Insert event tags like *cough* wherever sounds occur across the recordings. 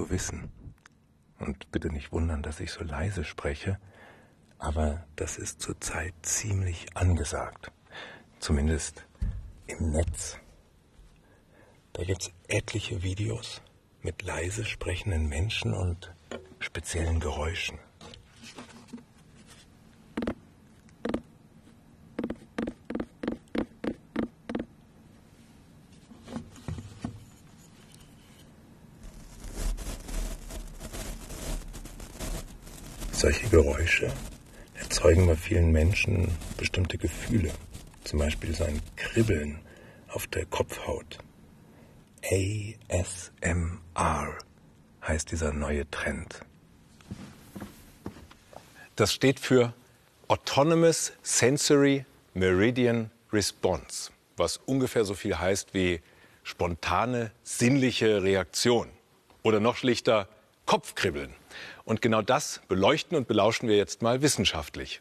zu wissen. Und bitte nicht wundern, dass ich so leise spreche, aber das ist zurzeit ziemlich angesagt. Zumindest im Netz. Da gibt es etliche Videos mit leise sprechenden Menschen und speziellen Geräuschen. Solche Geräusche erzeugen bei vielen Menschen bestimmte Gefühle, zum Beispiel so ein Kribbeln auf der Kopfhaut. ASMR heißt dieser neue Trend. Das steht für Autonomous Sensory Meridian Response, was ungefähr so viel heißt wie spontane sinnliche Reaktion oder noch schlichter Kopfkribbeln. Und genau das beleuchten und belauschen wir jetzt mal wissenschaftlich.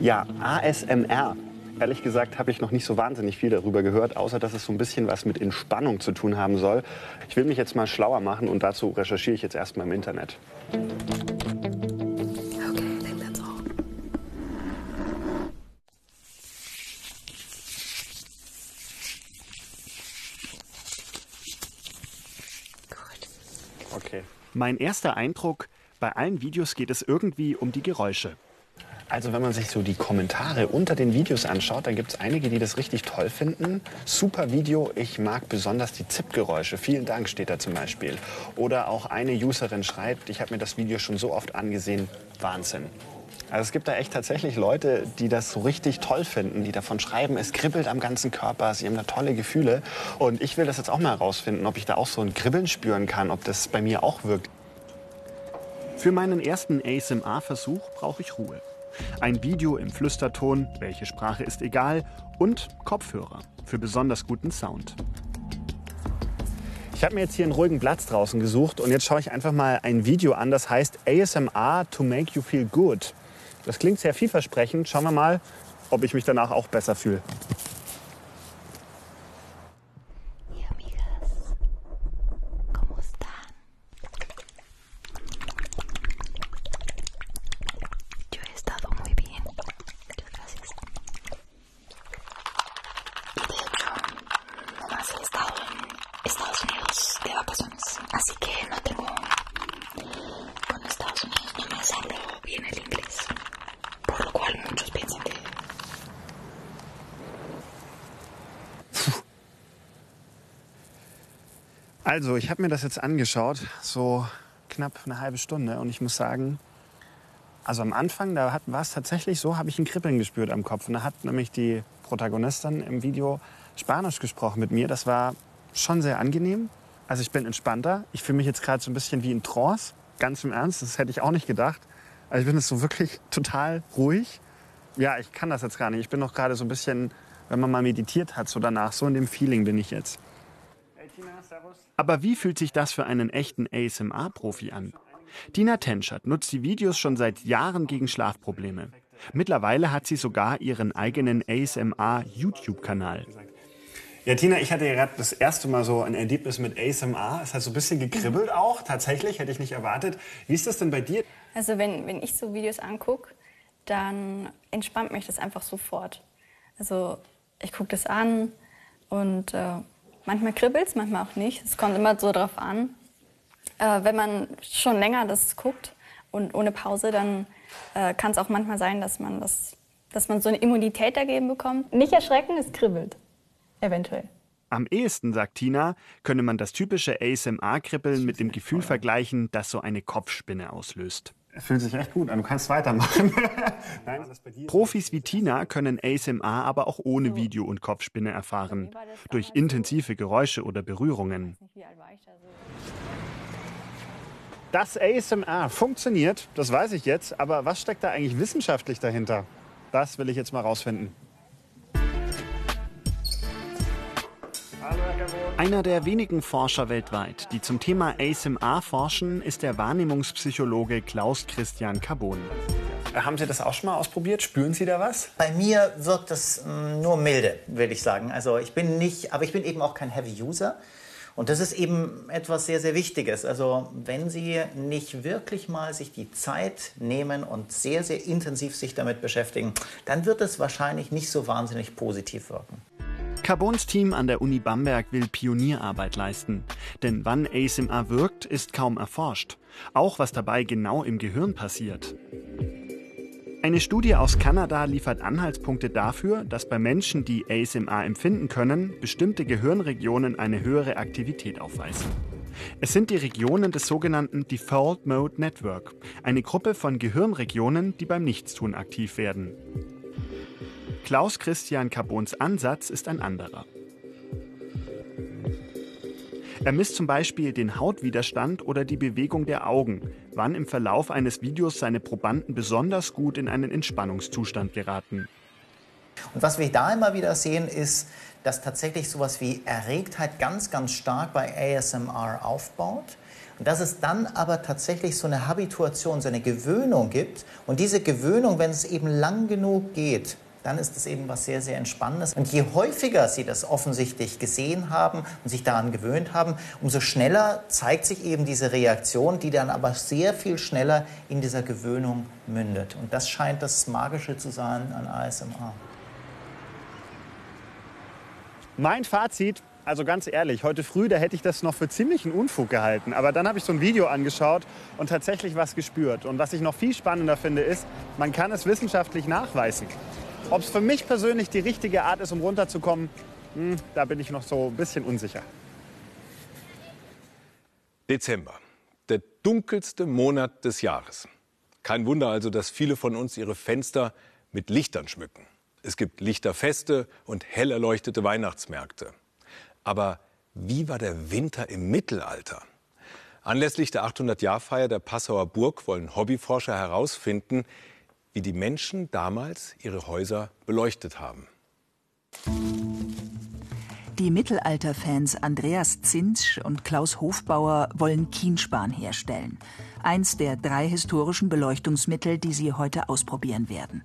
Ja, ASMR. Ehrlich gesagt habe ich noch nicht so wahnsinnig viel darüber gehört, außer dass es so ein bisschen was mit Entspannung zu tun haben soll. Ich will mich jetzt mal schlauer machen und dazu recherchiere ich jetzt erstmal im Internet. Mein erster Eindruck, bei allen Videos geht es irgendwie um die Geräusche. Also wenn man sich so die Kommentare unter den Videos anschaut, dann gibt es einige, die das richtig toll finden. Super Video, ich mag besonders die Zippgeräusche. Vielen Dank steht da zum Beispiel. Oder auch eine Userin schreibt, ich habe mir das Video schon so oft angesehen, Wahnsinn. Also es gibt da echt tatsächlich Leute, die das so richtig toll finden, die davon schreiben, es kribbelt am ganzen Körper, sie haben da tolle Gefühle. Und ich will das jetzt auch mal herausfinden, ob ich da auch so ein Kribbeln spüren kann, ob das bei mir auch wirkt. Für meinen ersten ASMR-Versuch brauche ich Ruhe. Ein Video im Flüsterton, welche Sprache ist egal, und Kopfhörer für besonders guten Sound. Ich habe mir jetzt hier einen ruhigen Platz draußen gesucht und jetzt schaue ich einfach mal ein Video an, das heißt ASMR to make you feel good. Das klingt sehr vielversprechend. Schauen wir mal, ob ich mich danach auch besser fühle. Also, ich habe mir das jetzt angeschaut, so knapp eine halbe Stunde. Und ich muss sagen, also am Anfang, da war es tatsächlich so, habe ich ein Kribbeln gespürt am Kopf. Und da hat nämlich die Protagonistin im Video Spanisch gesprochen mit mir. Das war schon sehr angenehm. Also ich bin entspannter. Ich fühle mich jetzt gerade so ein bisschen wie in Trance. Ganz im Ernst, das hätte ich auch nicht gedacht. Also ich bin jetzt so wirklich *laughs* total ruhig. Ja, ich kann das jetzt gar nicht. Ich bin noch gerade so ein bisschen, wenn man mal meditiert hat, so danach, so in dem Feeling bin ich jetzt. Aber wie fühlt sich das für einen echten ASMR-Profi an? Tina Tenschert nutzt die Videos schon seit Jahren gegen Schlafprobleme. Mittlerweile hat sie sogar ihren eigenen ASMR-YouTube-Kanal. Ja, Tina, ich hatte ja gerade das erste Mal so ein Erlebnis mit ASMR. Es hat so ein bisschen gekribbelt auch, tatsächlich, hätte ich nicht erwartet. Wie ist das denn bei dir? Also wenn, wenn ich so Videos angucke, dann entspannt mich das einfach sofort. Also ich gucke das an und äh, manchmal kribbelt es, manchmal auch nicht. Es kommt immer so drauf an. Äh, wenn man schon länger das guckt und ohne Pause, dann äh, kann es auch manchmal sein, dass man, das, dass man so eine Immunität dagegen bekommt. Nicht erschrecken, es kribbelt. Eventuell. Am ehesten, sagt Tina, könne man das typische ASMR-Kribbeln mit dem Gefühl vergleichen, das so eine Kopfspinne auslöst. Fühlt sich echt gut an, du kannst weitermachen. *laughs* Nein, das bei dir? Profis wie Tina können ASMR aber auch ohne Video und Kopfspinne erfahren, durch intensive Geräusche oder Berührungen. Wie alt war ich da so? Das ASMR funktioniert, das weiß ich jetzt, aber was steckt da eigentlich wissenschaftlich dahinter? Das will ich jetzt mal rausfinden. Einer der wenigen Forscher weltweit, die zum Thema ASMR forschen, ist der Wahrnehmungspsychologe Klaus Christian Carbon. Haben Sie das auch schon mal ausprobiert? Spüren Sie da was? Bei mir wirkt das mm, nur milde, würde ich sagen. Also ich bin nicht, aber ich bin eben auch kein Heavy User. Und das ist eben etwas sehr, sehr Wichtiges. Also wenn Sie nicht wirklich mal sich die Zeit nehmen und sehr, sehr intensiv sich damit beschäftigen, dann wird es wahrscheinlich nicht so wahnsinnig positiv wirken. Carbons Team an der Uni Bamberg will Pionierarbeit leisten. Denn wann ASMR wirkt, ist kaum erforscht. Auch was dabei genau im Gehirn passiert. Eine Studie aus Kanada liefert Anhaltspunkte dafür, dass bei Menschen, die ASMR empfinden können, bestimmte Gehirnregionen eine höhere Aktivität aufweisen. Es sind die Regionen des sogenannten Default Mode Network, eine Gruppe von Gehirnregionen, die beim Nichtstun aktiv werden. Klaus Christian Carbons Ansatz ist ein anderer. Er misst zum Beispiel den Hautwiderstand oder die Bewegung der Augen, wann im Verlauf eines Videos seine Probanden besonders gut in einen Entspannungszustand geraten. Und was wir da immer wieder sehen, ist, dass tatsächlich sowas wie Erregtheit ganz, ganz stark bei ASMR aufbaut. Und dass es dann aber tatsächlich so eine Habituation, so eine Gewöhnung gibt. Und diese Gewöhnung, wenn es eben lang genug geht, dann ist es eben was sehr, sehr Entspannendes. Und je häufiger Sie das offensichtlich gesehen haben und sich daran gewöhnt haben, umso schneller zeigt sich eben diese Reaktion, die dann aber sehr viel schneller in dieser Gewöhnung mündet. Und das scheint das Magische zu sein an ASMR. Mein Fazit, also ganz ehrlich, heute früh, da hätte ich das noch für ziemlichen Unfug gehalten. Aber dann habe ich so ein Video angeschaut und tatsächlich was gespürt. Und was ich noch viel spannender finde, ist, man kann es wissenschaftlich nachweisen. Ob es für mich persönlich die richtige Art ist, um runterzukommen, hm, da bin ich noch so ein bisschen unsicher. Dezember, der dunkelste Monat des Jahres. Kein Wunder also, dass viele von uns ihre Fenster mit Lichtern schmücken. Es gibt Lichterfeste und hell erleuchtete Weihnachtsmärkte. Aber wie war der Winter im Mittelalter? Anlässlich der 800-Jahr-Feier der Passauer Burg wollen Hobbyforscher herausfinden, wie die Menschen damals ihre Häuser beleuchtet haben. Die Mittelalterfans Andreas Zinsch und Klaus Hofbauer wollen Kienspan herstellen. Eins der drei historischen Beleuchtungsmittel, die sie heute ausprobieren werden.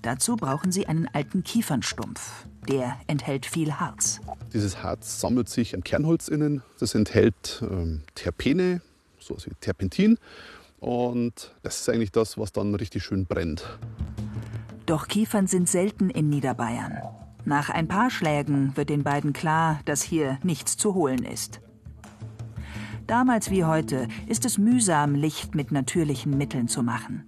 Dazu brauchen sie einen alten Kiefernstumpf. Der enthält viel Harz. Dieses Harz sammelt sich am Kernholz innen. Das enthält ähm, Terpene, so wie Terpentin. Und das ist eigentlich das, was dann richtig schön brennt. Doch Kiefern sind selten in Niederbayern. Nach ein paar Schlägen wird den beiden klar, dass hier nichts zu holen ist. Damals wie heute ist es mühsam, Licht mit natürlichen Mitteln zu machen.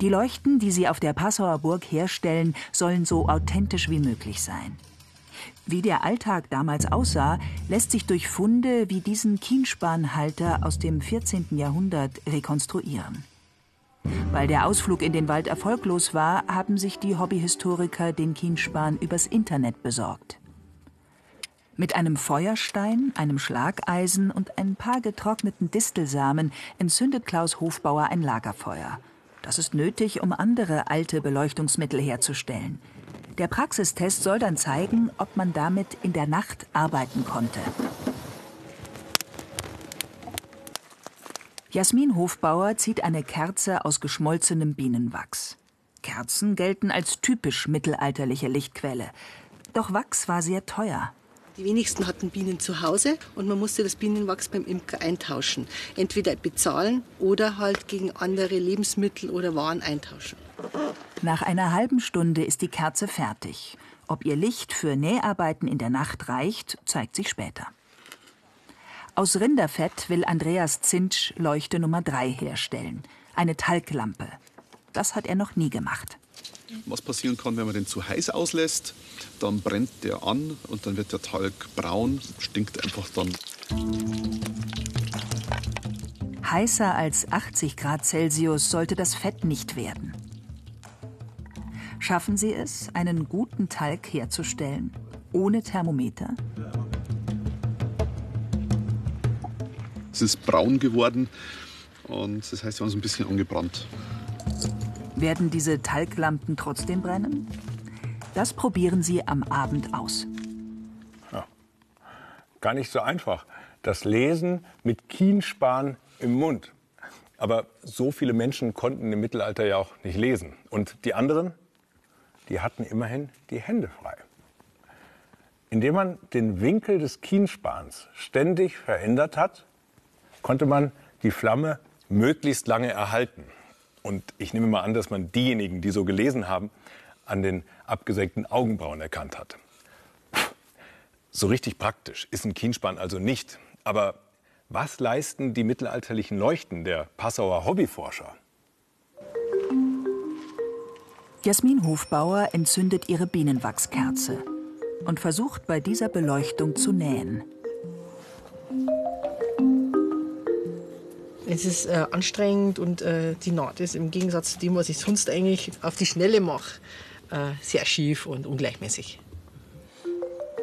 Die Leuchten, die sie auf der Passauer Burg herstellen, sollen so authentisch wie möglich sein. Wie der Alltag damals aussah, lässt sich durch Funde wie diesen Kienspanhalter aus dem 14. Jahrhundert rekonstruieren. Weil der Ausflug in den Wald erfolglos war, haben sich die Hobbyhistoriker den Kienspan übers Internet besorgt. Mit einem Feuerstein, einem Schlageisen und ein paar getrockneten Distelsamen entzündet Klaus Hofbauer ein Lagerfeuer. Das ist nötig, um andere alte Beleuchtungsmittel herzustellen – der Praxistest soll dann zeigen, ob man damit in der Nacht arbeiten konnte. Jasmin Hofbauer zieht eine Kerze aus geschmolzenem Bienenwachs. Kerzen gelten als typisch mittelalterliche Lichtquelle. Doch Wachs war sehr teuer. Die wenigsten hatten Bienen zu Hause und man musste das Bienenwachs beim Imker eintauschen. Entweder bezahlen oder halt gegen andere Lebensmittel oder Waren eintauschen. Nach einer halben Stunde ist die Kerze fertig. Ob ihr Licht für Näharbeiten in der Nacht reicht, zeigt sich später. Aus Rinderfett will Andreas Zintsch Leuchte Nummer 3 herstellen. Eine Talglampe. Das hat er noch nie gemacht. Was passieren kann, wenn man den zu heiß auslässt, dann brennt der an und dann wird der Talg braun, stinkt einfach dann. Heißer als 80 Grad Celsius sollte das Fett nicht werden. Schaffen Sie es, einen guten Talg herzustellen, ohne Thermometer? Es ist braun geworden und das heißt, wir haben es ein bisschen angebrannt. Werden diese Talglampen trotzdem brennen? Das probieren Sie am Abend aus. Ja. Gar nicht so einfach. Das Lesen mit Kienspan im Mund. Aber so viele Menschen konnten im Mittelalter ja auch nicht lesen. Und die anderen, die hatten immerhin die Hände frei. Indem man den Winkel des Kienspans ständig verändert hat, konnte man die Flamme möglichst lange erhalten. Und ich nehme mal an, dass man diejenigen, die so gelesen haben, an den abgesenkten Augenbrauen erkannt hat. So richtig praktisch ist ein Kienspan also nicht. Aber was leisten die mittelalterlichen Leuchten der Passauer Hobbyforscher? Jasmin Hofbauer entzündet ihre Bienenwachskerze und versucht bei dieser Beleuchtung zu nähen. Es ist äh, anstrengend und äh, die Naht ist im Gegensatz zu dem, was ich sonst eigentlich auf die Schnelle mache, äh, sehr schief und ungleichmäßig.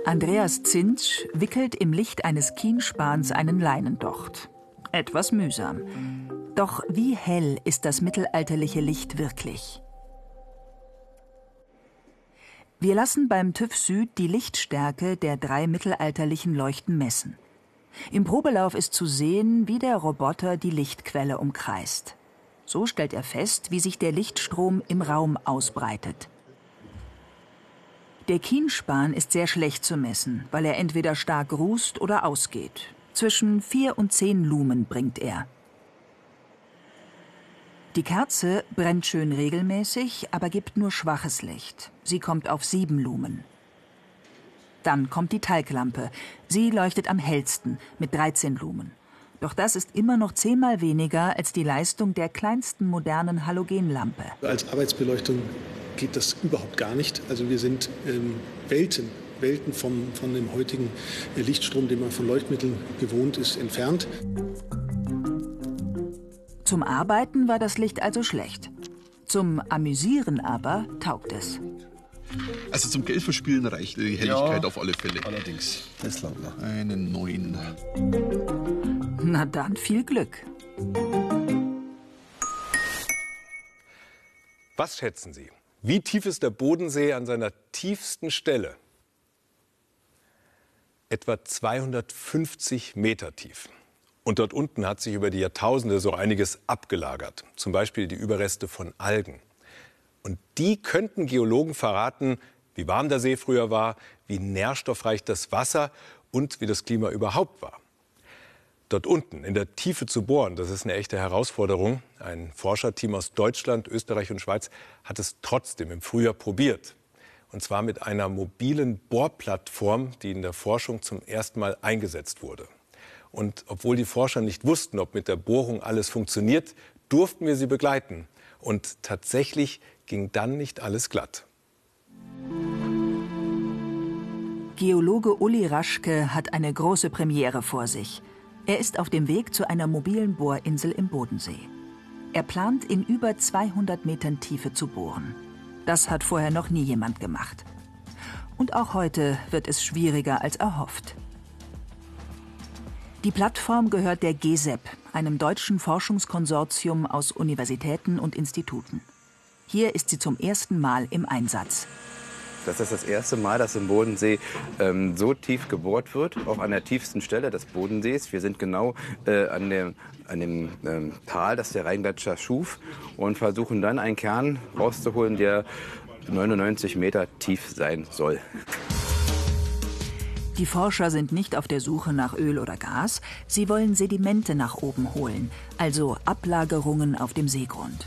Andreas Zinsch wickelt im Licht eines Kienspans einen Leinendocht. Etwas mühsam. Doch wie hell ist das mittelalterliche Licht wirklich? Wir lassen beim TÜV Süd die Lichtstärke der drei mittelalterlichen Leuchten messen. Im Probelauf ist zu sehen, wie der Roboter die Lichtquelle umkreist. So stellt er fest, wie sich der Lichtstrom im Raum ausbreitet. Der Kienspan ist sehr schlecht zu messen, weil er entweder stark rußt oder ausgeht. Zwischen vier und zehn Lumen bringt er. Die Kerze brennt schön regelmäßig, aber gibt nur schwaches Licht. Sie kommt auf sieben Lumen. Dann kommt die Talglampe. Sie leuchtet am hellsten mit 13 Lumen. Doch das ist immer noch zehnmal weniger als die Leistung der kleinsten modernen Halogenlampe. Als Arbeitsbeleuchtung geht das überhaupt gar nicht. Also wir sind ähm, Welten, Welten vom, von dem heutigen Lichtstrom, den man von Leuchtmitteln gewohnt ist, entfernt. Zum Arbeiten war das Licht also schlecht. Zum Amüsieren aber taugt es. Also zum Geldverspielen reicht die Helligkeit ja, auf alle Fälle. Allerdings. Das glaubt man. Einen neuen. Na dann viel Glück. Was schätzen Sie? Wie tief ist der Bodensee an seiner tiefsten Stelle? Etwa 250 Meter tief. Und dort unten hat sich über die Jahrtausende so einiges abgelagert. Zum Beispiel die Überreste von Algen. Und die könnten Geologen verraten, wie warm der See früher war, wie nährstoffreich das Wasser und wie das Klima überhaupt war. Dort unten in der Tiefe zu bohren, das ist eine echte Herausforderung. Ein Forscherteam aus Deutschland, Österreich und Schweiz hat es trotzdem im Frühjahr probiert. Und zwar mit einer mobilen Bohrplattform, die in der Forschung zum ersten Mal eingesetzt wurde. Und obwohl die Forscher nicht wussten, ob mit der Bohrung alles funktioniert, durften wir sie begleiten. Und tatsächlich ging dann nicht alles glatt. Geologe Uli Raschke hat eine große Premiere vor sich. Er ist auf dem Weg zu einer mobilen Bohrinsel im Bodensee. Er plant, in über 200 Metern Tiefe zu bohren. Das hat vorher noch nie jemand gemacht. Und auch heute wird es schwieriger als erhofft. Die Plattform gehört der GESEP, einem deutschen Forschungskonsortium aus Universitäten und Instituten. Hier ist sie zum ersten Mal im Einsatz. Das ist das erste Mal, dass im Bodensee ähm, so tief gebohrt wird, auch an der tiefsten Stelle des Bodensees. Wir sind genau äh, an dem, an dem ähm, Tal, das der Rheingletscher schuf und versuchen dann einen Kern rauszuholen, der 99 Meter tief sein soll. Die Forscher sind nicht auf der Suche nach Öl oder Gas, sie wollen Sedimente nach oben holen, also Ablagerungen auf dem Seegrund.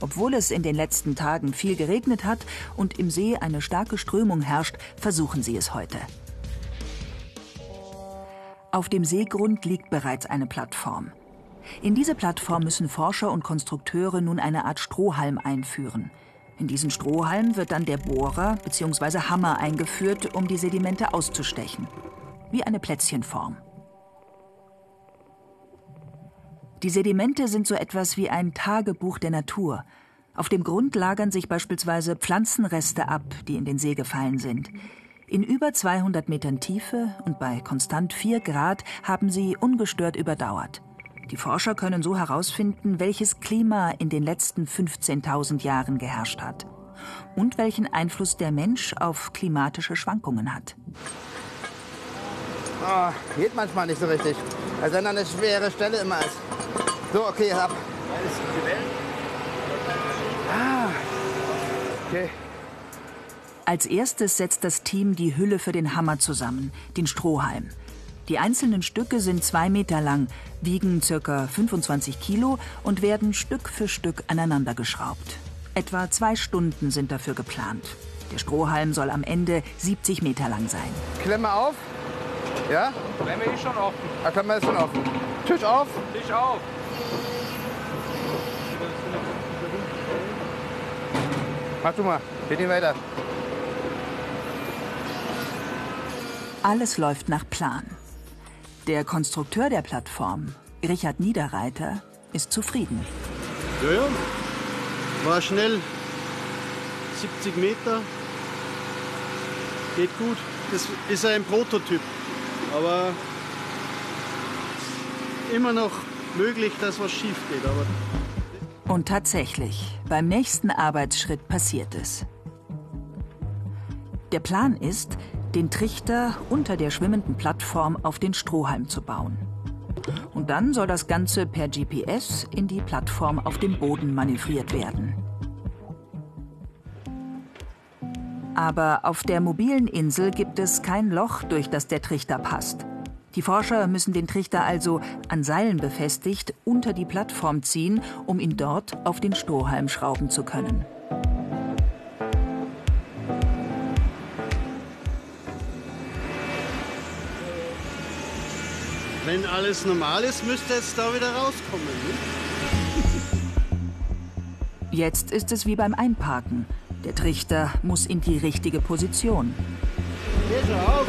Obwohl es in den letzten Tagen viel geregnet hat und im See eine starke Strömung herrscht, versuchen sie es heute. Auf dem Seegrund liegt bereits eine Plattform. In diese Plattform müssen Forscher und Konstrukteure nun eine Art Strohhalm einführen. In diesen Strohhalm wird dann der Bohrer bzw. Hammer eingeführt, um die Sedimente auszustechen. Wie eine Plätzchenform. Die Sedimente sind so etwas wie ein Tagebuch der Natur. Auf dem Grund lagern sich beispielsweise Pflanzenreste ab, die in den See gefallen sind. In über 200 Metern Tiefe und bei konstant 4 Grad haben sie ungestört überdauert. Die Forscher können so herausfinden, welches Klima in den letzten 15.000 Jahren geherrscht hat und welchen Einfluss der Mensch auf klimatische Schwankungen hat. Oh, geht manchmal nicht so richtig. Als wenn da eine schwere Stelle immer ist. So, okay, ab. Ah, okay. Als erstes setzt das Team die Hülle für den Hammer zusammen, den Strohhalm. Die einzelnen Stücke sind zwei Meter lang, wiegen ca. 25 Kilo und werden Stück für Stück aneinandergeschraubt. Etwa zwei Stunden sind dafür geplant. Der Strohhalm soll am Ende 70 Meter lang sein. Klemme auf. Ja? Klemme ist schon offen. Ah, Klemme ist schon offen. Tisch auf. Tisch auf. Mach du mal. Geht nicht weiter. Alles läuft nach Plan. Der Konstrukteur der Plattform, Richard Niederreiter, ist zufrieden. Ja, ja. War schnell. 70 Meter. Geht gut. Das ist ein Prototyp. Aber immer noch möglich, dass was schief geht. Aber Und tatsächlich, beim nächsten Arbeitsschritt passiert es. Der Plan ist, den Trichter unter der schwimmenden Plattform auf den Strohhalm zu bauen. Und dann soll das Ganze per GPS in die Plattform auf dem Boden manövriert werden. Aber auf der mobilen Insel gibt es kein Loch, durch das der Trichter passt. Die Forscher müssen den Trichter also an Seilen befestigt unter die Plattform ziehen, um ihn dort auf den Strohhalm schrauben zu können. Wenn alles normal ist, müsste es da wieder rauskommen. Ne? Jetzt ist es wie beim Einparken. Der Trichter muss in die richtige Position. Geh schon auf.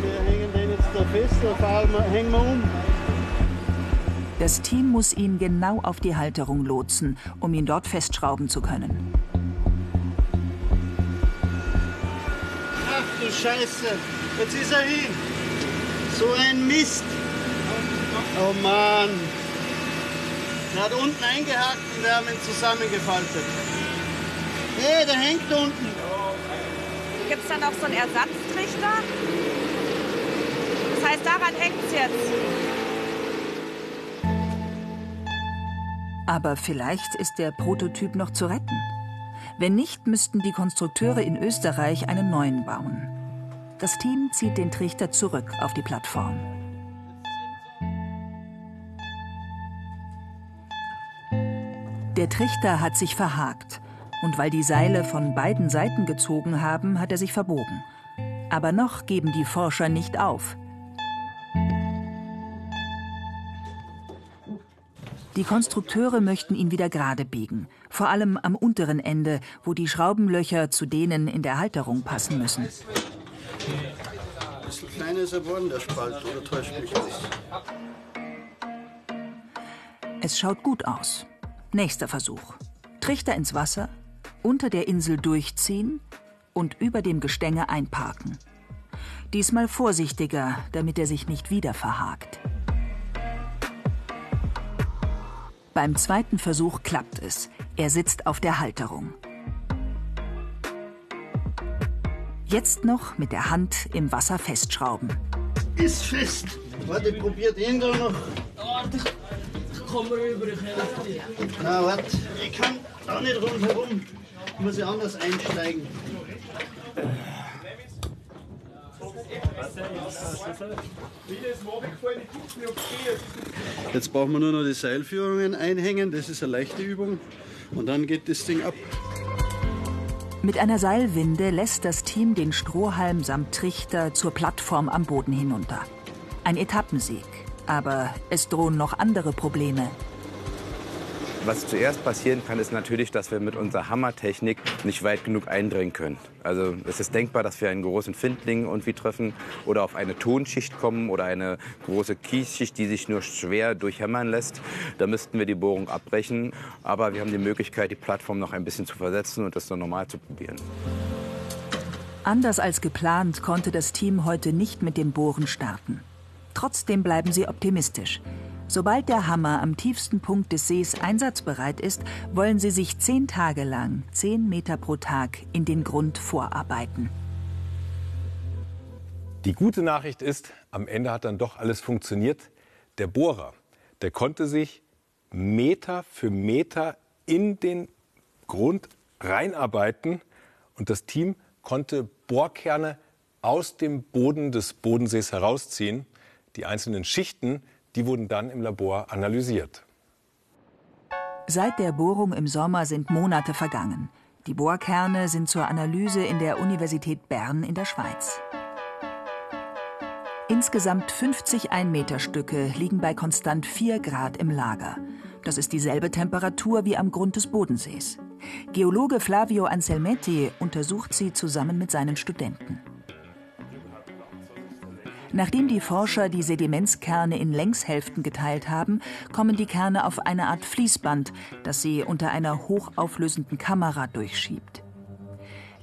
Wir hängen den jetzt da fest, hängen wir um. Das Team muss ihn genau auf die Halterung lotsen, um ihn dort festschrauben zu können. Scheiße, jetzt ist er hin. So ein Mist. Oh Mann. Er hat unten eingehakt und wir haben ihn zusammengefaltet. Hey, der hängt unten. Gibt es da noch so einen Ersatztrichter? Das heißt, daran hängt es jetzt. Aber vielleicht ist der Prototyp noch zu retten. Wenn nicht, müssten die Konstrukteure in Österreich einen neuen bauen. Das Team zieht den Trichter zurück auf die Plattform. Der Trichter hat sich verhakt. Und weil die Seile von beiden Seiten gezogen haben, hat er sich verbogen. Aber noch geben die Forscher nicht auf. Die Konstrukteure möchten ihn wieder gerade biegen, vor allem am unteren Ende, wo die Schraubenlöcher zu denen in der Halterung passen müssen. Ein bisschen kleiner er geworden, der Spalt, oder täuscht mich aus? Es schaut gut aus. Nächster Versuch. Trichter ins Wasser, unter der Insel durchziehen und über dem Gestänge einparken. Diesmal vorsichtiger, damit er sich nicht wieder verhakt. Beim zweiten Versuch klappt es. Er sitzt auf der Halterung. Jetzt noch mit der Hand im Wasser festschrauben. Ist fest. Warte, ich probier den da noch. Komm rüber, ich helfe dir. Na, warte. Ich kann da nicht rundherum. Ich muss ja anders einsteigen. Jetzt brauchen wir nur noch die Seilführungen einhängen. Das ist eine leichte Übung. Und dann geht das Ding ab. Mit einer Seilwinde lässt das Team den Strohhalm samt Trichter zur Plattform am Boden hinunter. Ein Etappensieg. Aber es drohen noch andere Probleme. Was zuerst passieren kann, ist natürlich, dass wir mit unserer Hammertechnik nicht weit genug eindringen können. Also es ist denkbar, dass wir einen großen Findling irgendwie treffen oder auf eine Tonschicht kommen oder eine große Kiesschicht, die sich nur schwer durchhämmern lässt. Da müssten wir die Bohrung abbrechen. Aber wir haben die Möglichkeit, die Plattform noch ein bisschen zu versetzen und das dann normal zu probieren. Anders als geplant konnte das Team heute nicht mit dem Bohren starten. Trotzdem bleiben sie optimistisch. Sobald der Hammer am tiefsten Punkt des Sees einsatzbereit ist, wollen sie sich zehn Tage lang, zehn Meter pro Tag, in den Grund vorarbeiten. Die gute Nachricht ist, am Ende hat dann doch alles funktioniert. Der Bohrer, der konnte sich Meter für Meter in den Grund reinarbeiten und das Team konnte Bohrkerne aus dem Boden des Bodensees herausziehen. Die einzelnen Schichten, die wurden dann im Labor analysiert. Seit der Bohrung im Sommer sind Monate vergangen. Die Bohrkerne sind zur Analyse in der Universität Bern in der Schweiz. Insgesamt 50 Einmeterstücke liegen bei konstant 4 Grad im Lager. Das ist dieselbe Temperatur wie am Grund des Bodensees. Geologe Flavio Anselmetti untersucht sie zusammen mit seinen Studenten. Nachdem die Forscher die Sedimentskerne in Längshälften geteilt haben, kommen die Kerne auf eine Art Fließband, das sie unter einer hochauflösenden Kamera durchschiebt.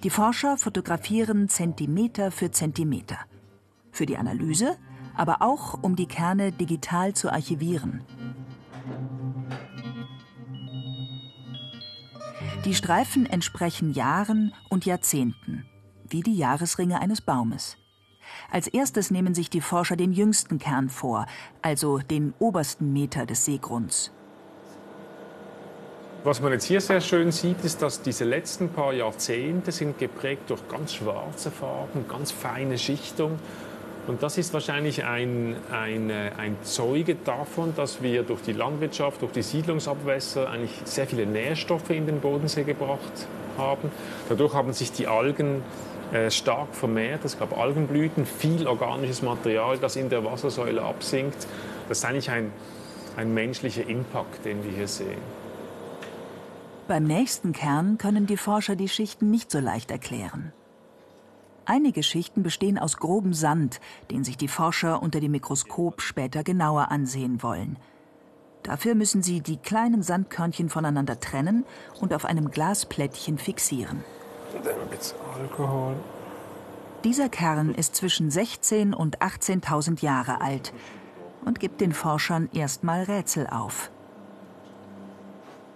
Die Forscher fotografieren Zentimeter für Zentimeter. Für die Analyse, aber auch um die Kerne digital zu archivieren. Die Streifen entsprechen Jahren und Jahrzehnten, wie die Jahresringe eines Baumes. Als erstes nehmen sich die Forscher den jüngsten Kern vor, also den obersten Meter des Seegrunds. Was man jetzt hier sehr schön sieht, ist, dass diese letzten paar Jahrzehnte sind geprägt durch ganz schwarze Farben, ganz feine Schichtung. Und das ist wahrscheinlich ein, ein, ein Zeuge davon, dass wir durch die Landwirtschaft, durch die Siedlungsabwässer eigentlich sehr viele Nährstoffe in den Bodensee gebracht haben. Dadurch haben sich die Algen äh, stark vermehrt. Es gab Algenblüten, viel organisches Material, das in der Wassersäule absinkt. Das ist eigentlich ein, ein menschlicher Impact, den wir hier sehen. Beim nächsten Kern können die Forscher die Schichten nicht so leicht erklären. Einige Schichten bestehen aus grobem Sand, den sich die Forscher unter dem Mikroskop später genauer ansehen wollen. Dafür müssen sie die kleinen Sandkörnchen voneinander trennen und auf einem Glasplättchen fixieren. Dieser Kern ist zwischen 16 und 18.000 Jahre alt und gibt den Forschern erstmal Rätsel auf.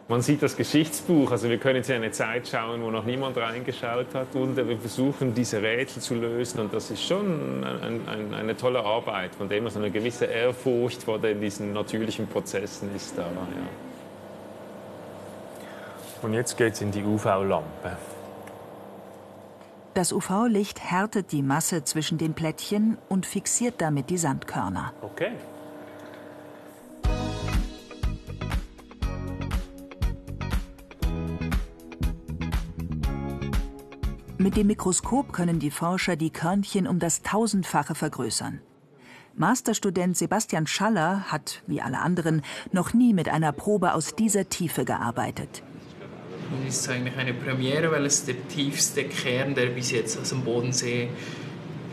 Man sieht das Geschichtsbuch, also wir können jetzt in eine Zeit schauen, wo noch niemand reingeschaut hat und wir versuchen diese Rätsel zu lösen und das ist schon ein, ein, eine tolle Arbeit, von dem so eine gewisse Ehrfurcht vor diesen natürlichen Prozessen ist da. Ja. Und jetzt geht es in die UV-Lampe. Das UV-Licht härtet die Masse zwischen den Plättchen und fixiert damit die Sandkörner. Okay. Mit dem Mikroskop können die Forscher die Körnchen um das Tausendfache vergrößern. Masterstudent Sebastian Schaller hat, wie alle anderen, noch nie mit einer Probe aus dieser Tiefe gearbeitet. Es ist eigentlich eine Premiere, weil es der tiefste Kern, der bis jetzt aus dem Bodensee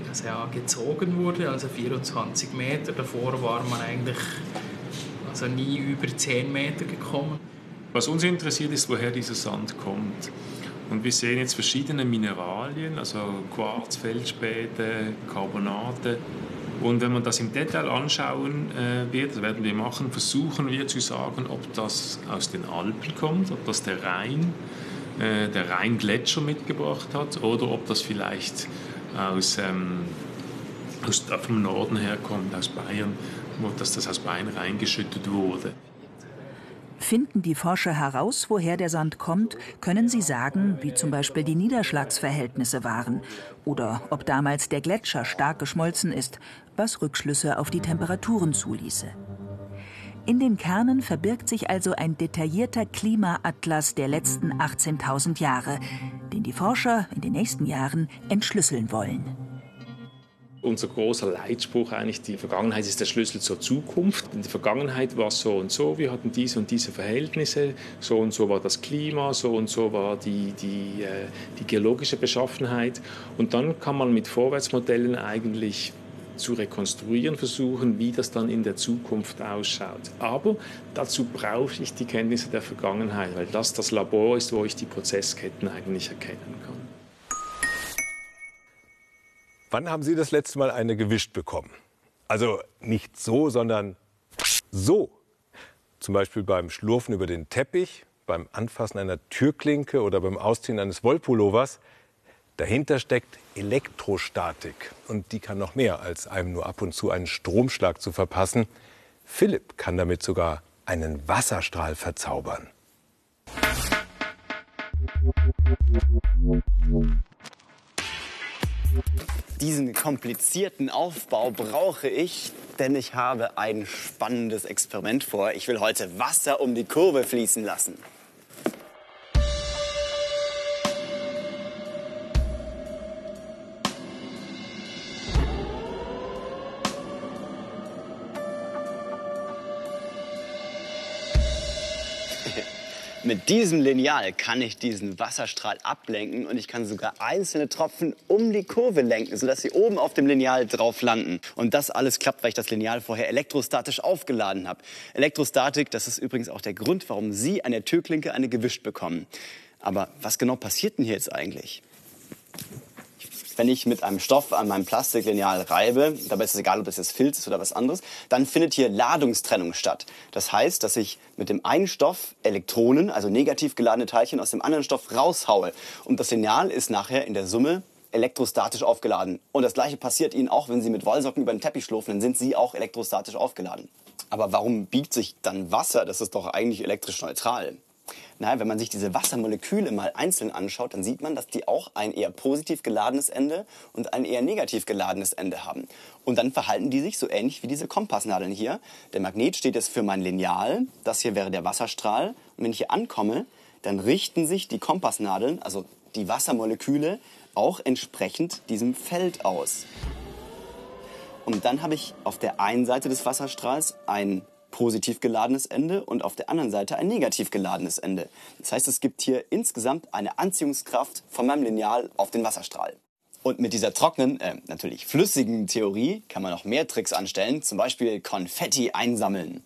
also ja, gezogen wurde, also 24 Meter. Davor war man eigentlich also nie über 10 Meter gekommen. Was uns interessiert ist, woher dieser Sand kommt. Und wir sehen jetzt verschiedene Mineralien, also Quarz, Feldspäte, Carbonate. Und wenn man das im Detail anschauen äh, wird, das werden wir machen, versuchen wir zu sagen, ob das aus den Alpen kommt, ob das der Rhein, äh, der Rheingletscher mitgebracht hat oder ob das vielleicht aus, ähm, aus, vom Norden herkommt, aus Bayern, wo das, das aus Bayern reingeschüttet wurde. Finden die Forscher heraus, woher der Sand kommt, können sie sagen, wie zum Beispiel die Niederschlagsverhältnisse waren oder ob damals der Gletscher stark geschmolzen ist, was Rückschlüsse auf die Temperaturen zuließe. In den Kernen verbirgt sich also ein detaillierter Klimaatlas der letzten 18.000 Jahre, den die Forscher in den nächsten Jahren entschlüsseln wollen unser großer Leitspruch eigentlich, die Vergangenheit ist der Schlüssel zur Zukunft. In der Vergangenheit war es so und so, wir hatten diese und diese Verhältnisse, so und so war das Klima, so und so war die, die, äh, die geologische Beschaffenheit. Und dann kann man mit Vorwärtsmodellen eigentlich zu rekonstruieren versuchen, wie das dann in der Zukunft ausschaut. Aber dazu brauche ich die Kenntnisse der Vergangenheit, weil das das Labor ist, wo ich die Prozessketten eigentlich erkennen kann. Wann haben Sie das letzte Mal eine gewischt bekommen? Also nicht so, sondern so. Zum Beispiel beim Schlurfen über den Teppich, beim Anfassen einer Türklinke oder beim Ausziehen eines Wollpullovers. Dahinter steckt Elektrostatik und die kann noch mehr, als einem nur ab und zu einen Stromschlag zu verpassen. Philipp kann damit sogar einen Wasserstrahl verzaubern. Diesen komplizierten Aufbau brauche ich, denn ich habe ein spannendes Experiment vor. Ich will heute Wasser um die Kurve fließen lassen. Mit diesem Lineal kann ich diesen Wasserstrahl ablenken und ich kann sogar einzelne Tropfen um die Kurve lenken, sodass sie oben auf dem Lineal drauf landen. Und das alles klappt, weil ich das Lineal vorher elektrostatisch aufgeladen habe. Elektrostatik, das ist übrigens auch der Grund, warum Sie an der Türklinke eine gewischt bekommen. Aber was genau passiert denn hier jetzt eigentlich? Wenn ich mit einem Stoff an meinem Plastiklineal reibe, dabei ist es egal, ob das jetzt Filz ist oder was anderes, dann findet hier Ladungstrennung statt. Das heißt, dass ich mit dem einen Stoff Elektronen, also negativ geladene Teilchen, aus dem anderen Stoff raushaue. Und das Lineal ist nachher in der Summe elektrostatisch aufgeladen. Und das gleiche passiert Ihnen auch, wenn Sie mit Wollsocken über den Teppich schlurfen, dann sind Sie auch elektrostatisch aufgeladen. Aber warum biegt sich dann Wasser? Das ist doch eigentlich elektrisch neutral. Naja, wenn man sich diese Wassermoleküle mal einzeln anschaut, dann sieht man, dass die auch ein eher positiv geladenes Ende und ein eher negativ geladenes Ende haben. Und dann verhalten die sich so ähnlich wie diese Kompassnadeln hier. Der Magnet steht jetzt für mein Lineal, das hier wäre der Wasserstrahl. Und wenn ich hier ankomme, dann richten sich die Kompassnadeln, also die Wassermoleküle, auch entsprechend diesem Feld aus. Und dann habe ich auf der einen Seite des Wasserstrahls ein positiv geladenes Ende und auf der anderen Seite ein negativ geladenes Ende. Das heißt, es gibt hier insgesamt eine Anziehungskraft von meinem Lineal auf den Wasserstrahl. Und mit dieser trockenen, äh, natürlich flüssigen Theorie kann man noch mehr Tricks anstellen, zum Beispiel Konfetti einsammeln.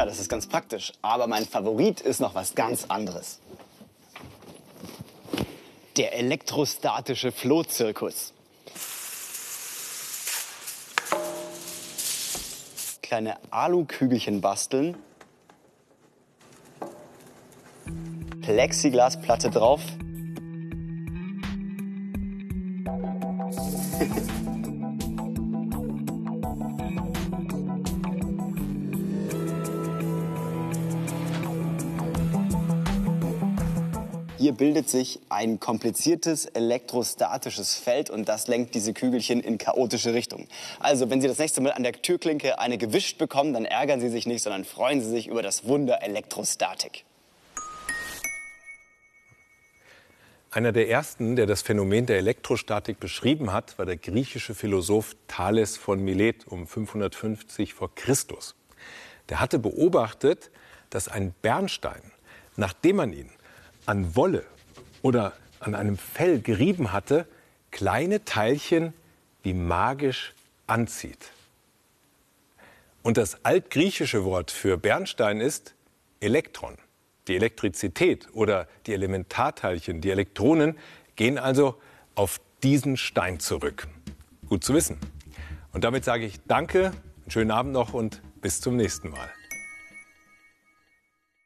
Ja, das ist ganz praktisch. Aber mein Favorit ist noch was ganz anderes. Der elektrostatische Flohzirkus. Kleine Alukügelchen basteln. Plexiglasplatte drauf. Bildet sich ein kompliziertes elektrostatisches Feld und das lenkt diese Kügelchen in chaotische Richtungen. Also, wenn Sie das nächste Mal an der Türklinke eine gewischt bekommen, dann ärgern Sie sich nicht, sondern freuen Sie sich über das Wunder Elektrostatik. Einer der ersten, der das Phänomen der Elektrostatik beschrieben hat, war der griechische Philosoph Thales von Milet um 550 vor Christus. Der hatte beobachtet, dass ein Bernstein, nachdem man ihn an Wolle oder an einem Fell gerieben hatte, kleine Teilchen wie magisch anzieht. Und das altgriechische Wort für Bernstein ist Elektron. Die Elektrizität oder die Elementarteilchen, die Elektronen, gehen also auf diesen Stein zurück. Gut zu wissen. Und damit sage ich Danke, einen schönen Abend noch und bis zum nächsten Mal.